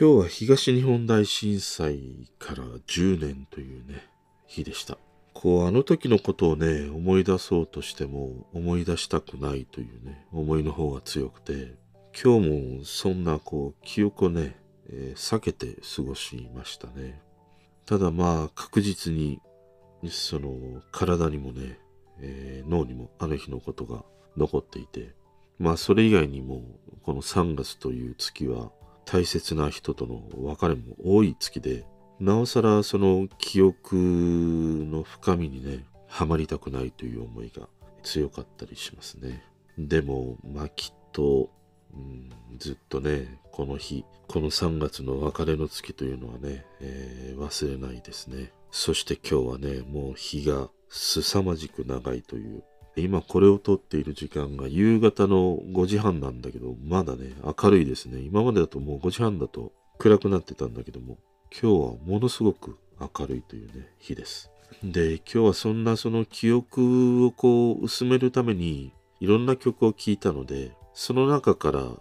今日は東日本大震災から10年というね、日でした。こう、あの時のことをね、思い出そうとしても思い出したくないというね、思いの方が強くて、今日もそんなこう、記憶をね、えー避けて過ごしましたね。ただまあ、確実に、その、体にもね、えー脳にもあの日のことが残っていて、まあ、それ以外にも、この3月という月は、大切な人との別れも多い月で、なおさらその記憶の深みにね、はまりたくないという思いが強かったりしますね。でも、まあきっと、うん、ずっとね、この日、この3月の別れの月というのはね、えー忘れないですね。そして今日はね、もう日が凄まじく長いという今これを撮っている時間が夕方の5時半なんだけど、まだね、明るいですね。今までだともう5時半だと暗くなってたんだけども、今日はものすごく明るいというね、日です。で、今日はそんなその記憶をこう薄めるために、いろんな曲を聴いたので、その中から、あの、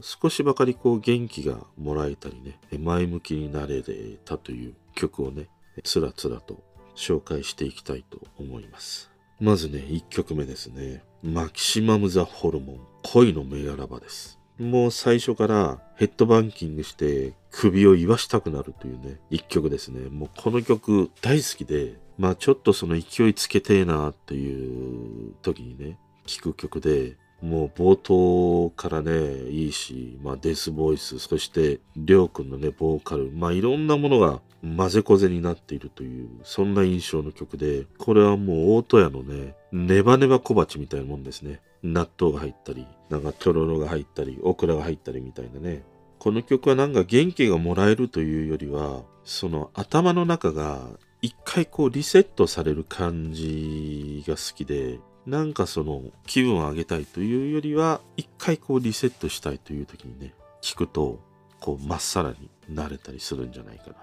少しばかりこう元気がもらえたりね、前向きになれたという曲をね、つらつらと紹介していきたいと思います。まずね、1曲目ですね。マキシマム・ザ・ホルモン、恋の銘柄場です。もう最初からヘッドバンキングして首を言わしたくなるというね、一曲ですね。もうこの曲大好きで、まあちょっとその勢いつけてえなという時にね、聴く曲で、もう冒頭からね、いいし、まあデスボイス、そしてりょうくんのね、ボーカル、まあいろんなものが混ぜこぜになっているという、そんな印象の曲で、これはもう大戸屋のね、ネバネバ小鉢みたいなもんですね。納豆が入ったり、なんかとろろが入ったり、オクラが入ったりみたいなね。この曲はなんか元気がもらえるというよりは、その頭の中が一回こうリセットされる感じが好きで、なんかその気分を上げたいというよりは、一回こうリセットしたいという時にね、聞くと、こうまっさらになれたりするんじゃないかな。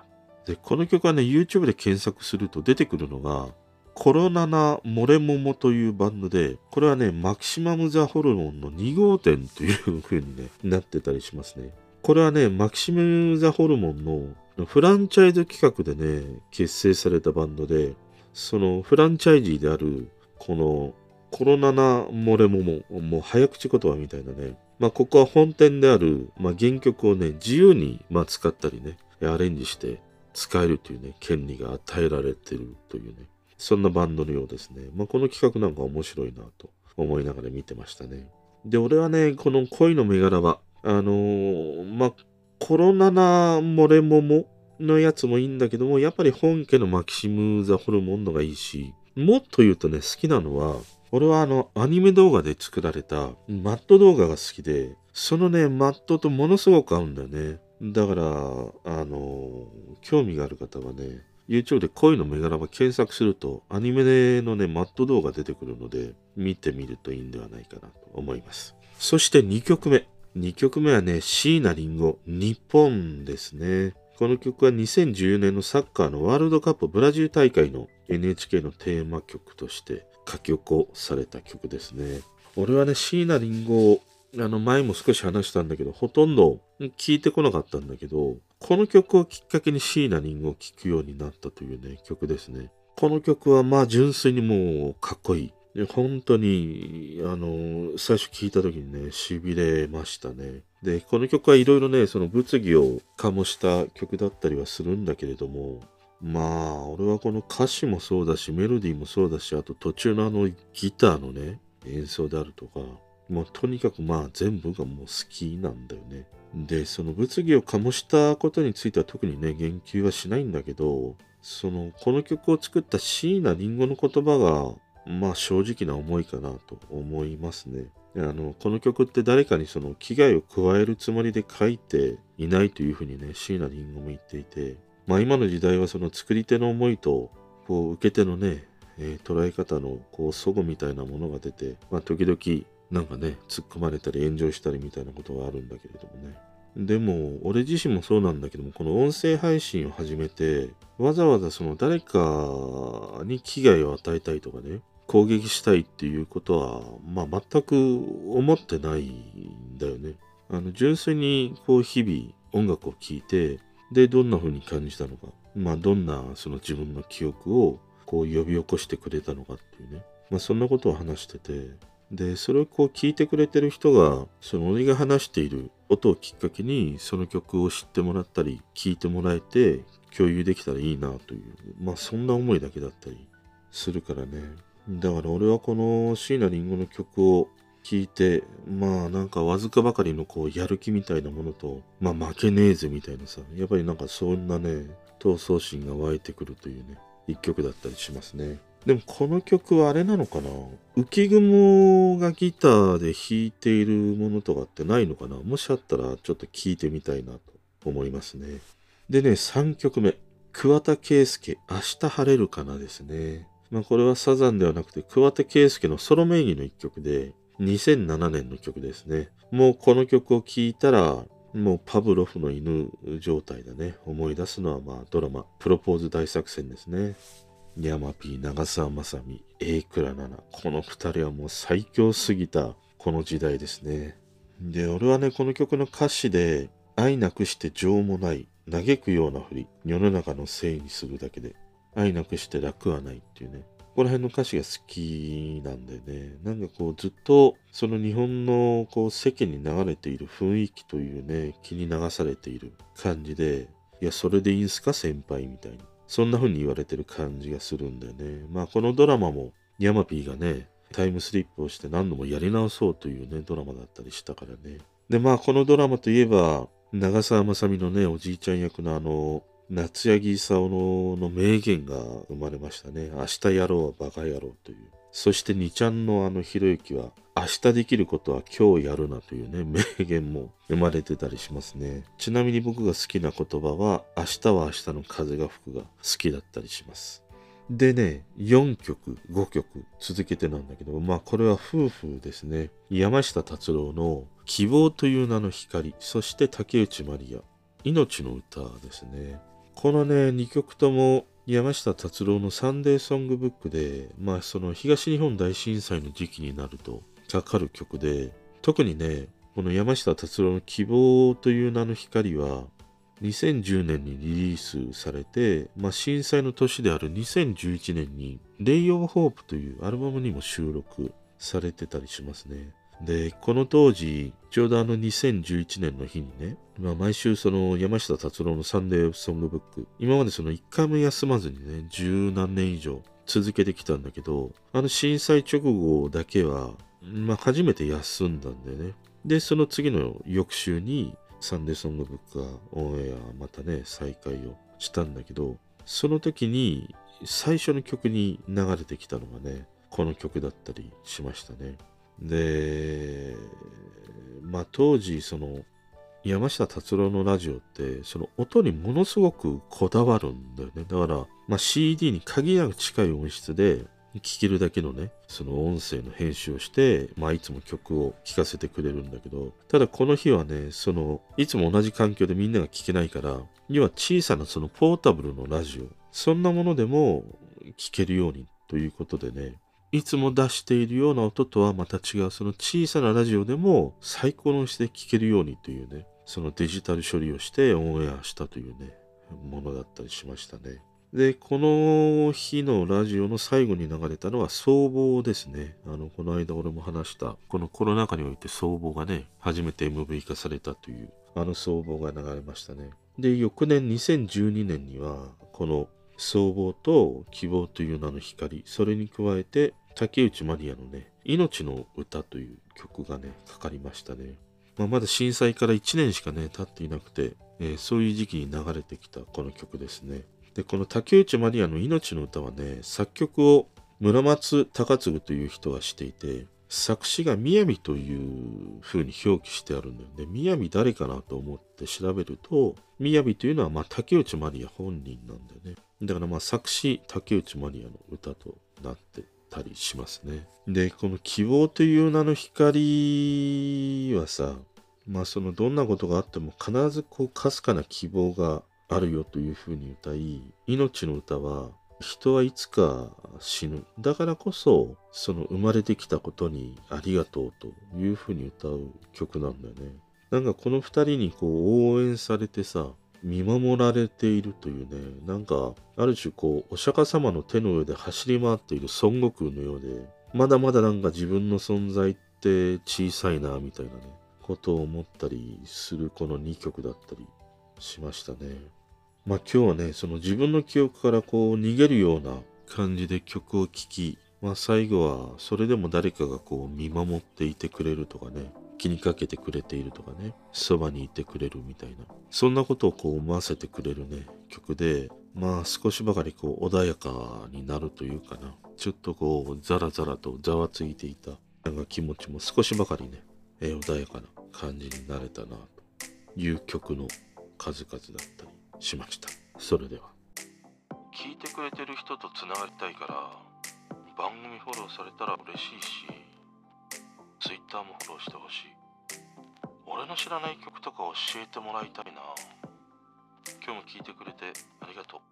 で、この曲はね、YouTube で検索すると出てくるのが、コロナナ・モレモモというバンドで、これはね、マキシマム・ザ・ホルモンの2号店という風に、ね、なってたりしますね。これはね、マキシマム・ザ・ホルモンのフランチャイズ企画でね、結成されたバンドで、そのフランチャイジーである、このコロナナ・モレモモ、もう早口言葉みたいなね、まあ、ここは本店である、まあ、原曲をね、自由に、まあ、使ったりね、アレンジして使えるというね、権利が与えられてるというね、そんなバンドのようですね。まあ、この企画なんか面白いなと思いながら見てましたね。で、俺はね、この恋のメガラバ、あのーまあ、コロナナモレモモのやつもいいんだけども、やっぱり本家のマキシム・ザ・ホルモンのがいいし、もっと言うとね、好きなのは、俺はあの、アニメ動画で作られたマット動画が好きで、そのね、マットとものすごく合うんだよね。だから、あの興味がある方はね、YouTube で恋のメガラバ検索すると、アニメのね、マット動画出てくるので、見てみるといいんではないかなと思います。そして2曲目。2曲目はね、椎名林檎、日本ですね。この曲は2014年のサッカーのワールドカップブラジル大会の NHK のテーマ曲として書き起こされた曲ですね。俺はね、椎名林檎、あの前も少し話したんだけど、ほとんど聞いてこなかったんだけど、この曲をきっかけに椎名林檎を聴くようになったというね、曲ですね。この曲はまあ純粋にもうかっこいい。で本当に、あの、最初聴いた時にね、痺れましたね。で、この曲はいろいろね、その物議を醸した曲だったりはするんだけれども、まあ、俺はこの歌詞もそうだし、メロディーもそうだし、あと途中のあのギターのね、演奏であるとか、もうとにかくまあ全部がもう好きなんだよね。で、その物議を醸したことについては特にね、言及はしないんだけど、その、この曲を作った椎名林檎の言葉が、まあ正直な思いかなと思いますね。あのこの曲って誰かにその危害を加えるつもりで書いていないというふうにね椎名林檎も言っていてまあ今の時代はその作り手の思いとこう受け手のね、えー、捉え方のこう齟齬みたいなものが出てまあ時々なんかね突っ込まれたり炎上したりみたいなことがあるんだけれどもねでも俺自身もそうなんだけどもこの音声配信を始めてわざわざその誰かに危害を与えたいとかね攻撃したいっていうことは、まあ、全く思ってないんだよね。あの純粋にこう日々音楽を聴いてでどんな風に感じたのか、まあ、どんなその自分の記憶をこう呼び起こしてくれたのかっていうね、まあ、そんなことを話してて。でそれをこう聞いてくれてる人がその俺が話している音をきっかけにその曲を知ってもらったり聞いてもらえて共有できたらいいなという。まあそんな思いだけだったりするからね。だから俺はこの椎名林檎の曲を聴いてまあなんかわずかばかりのこうやる気みたいなものとまあ負けねえぜみたいなさやっぱりなんかそんなね闘争心が湧いてくるというね一曲だったりしますね。でもこの曲はあれなのかな？浮雲がギターで弾いているものとかってないのかな？もしあったらちょっと聴いてみたいなと思いますね。でね3曲目。桑田佳祐明日晴れるかなですね。まあ、これはサザンではなくて桑田佳祐のソロ名義の一曲で2007年の曲ですね。もうこの曲を聴いたらもうパブロフの犬状態だね。思い出すのはまあドラマプロポーズ大作戦ですね。ヤマピー、長澤まさみ、榮倉奈々。この二人はもう最強すぎたこの時代ですね。で、俺はね、この曲の歌詞で愛なくして情もない、嘆くようなふり、世の中のせいにするだけで、愛なくして楽はないっていうね。ここら辺の歌詞が好きなんでね。なんかこうずっとその日本のこう世間に流れている雰囲気というね、気に流されている感じで、いや、それでいいんすか先輩みたいに。そんな風に言われてる感じがするんだよね。まあこのドラマもヤマピーがね、タイムスリップをして何度もやり直そうというね、ドラマだったりしたからね。で、まあこのドラマといえば、長澤まさみのね、おじいちゃん役のあの、夏柳功の名言が生まれましたね。明日やろうはバカ野郎という。そして2ちゃんのあのひろゆきは明日できることは今日やるなというね、名言も生まれてたりしますね。ちなみに僕が好きな言葉は明日は明日の風が吹くが好きだったりします。でね、4曲、5曲続けてなんだけど、まあこれは夫婦ですね。山下達郎の希望という名の光、そして竹内まりや、命の歌ですね。このね、2曲とも山下達郎のサンデーソングブックで、まあその東日本大震災の時期になるとかかる曲で、特にね、この山下達郎の希望という名の光は、2010年にリリースされて、まあ、震災の年である2011年に、レイ・オブ・ホープというアルバムにも収録されてたりしますね。で、この当時、ちょうどあの2011年の日にね、まあ、毎週その山下達郎のサンデーソングブック、今までその一回も休まずにね、十何年以上続けてきたんだけど、あの震災直後だけは、まあ初めて休んだんだよね。で、その次の翌週にサンデーソングブックがオンエアまたね、再開をしたんだけど、その時に最初の曲に流れてきたのがね、この曲だったりしましたね。で、まあ当時その山下達郎のラジオってその音にものすごくこだわるんだよね。だから、まあ、CD に限りなく近い音質で聴けるだけのね、その音声の編集をして、まあいつも曲を聴かせてくれるんだけど、ただこの日はね、その、いつも同じ環境でみんなが聴けないから、要は小さなそのポータブルのラジオ、そんなものでも聴けるようにということでね、いつも出しているような音とはまた違う、その小さなラジオでも最高の音質で聴けるようにというね、そのデジタル処理をしてオンエアしたというね、ものだったりしましたね。で、この日のラジオの最後に流れたのは総合ですね。あの、この間俺も話した、このコロナ禍において総合がね、初めて MV 化されたという、あの総合が流れましたね。で、翌年2012年には、この総合と希望という名の光、それに加えて竹内まりやのね、命の歌という曲がね、かかりましたね。まあ、まだ震災から1年しかね、経っていなくて、えー、そういう時期に流れてきたこの曲ですね。で、この竹内まりやの命の歌はね、作曲を村松高次という人がしていて、作詞が雅という風に表記してあるんだよね。雅誰かなと思って調べると、雅というのはま竹内まりや本人なんだよね。だからまあ作詞竹内まりやの歌となってたりしますね。で、この希望という名の光はさ、まあそのどんなことがあっても必ずこうかすかな希望があるよというふうに歌い、命の歌は人はいつか死ぬ。だからこそ、その生まれてきたことにありがとうというふうに歌う曲なんだよね。なんかこの二人にこう応援されてさ、見守られているというね、なんかある種こうお釈迦様の手の上で走り回っている孫悟空のようで、まだまだなんか自分の存在って小さいなみたいなね、ことを思ったりするこの2曲だったりしましたね。まあ今日はね、その自分の記憶からこう逃げるような感じで曲を聴き、まあ最後はそれでも誰かがこう見守っていてくれるとかね、気にかけてくれているとかね、そばにいてくれるみたいな、そんなことをこう思わせてくれるね、曲で、まあ少しばかりこう穏やかになるというかな、ちょっとこうザラザラとざわついていた。なんか気持ちも少しばかりね、えー、穏やかな感じになれたなという曲の数々だったりしました。それでは。聞いてくれてる人とつながりたいから番組フォローされたら嬉しいし Twitter もフォローしてほしい。俺の知らない曲とか教えてもらいたいな。今日も聞いてくれてありがとう。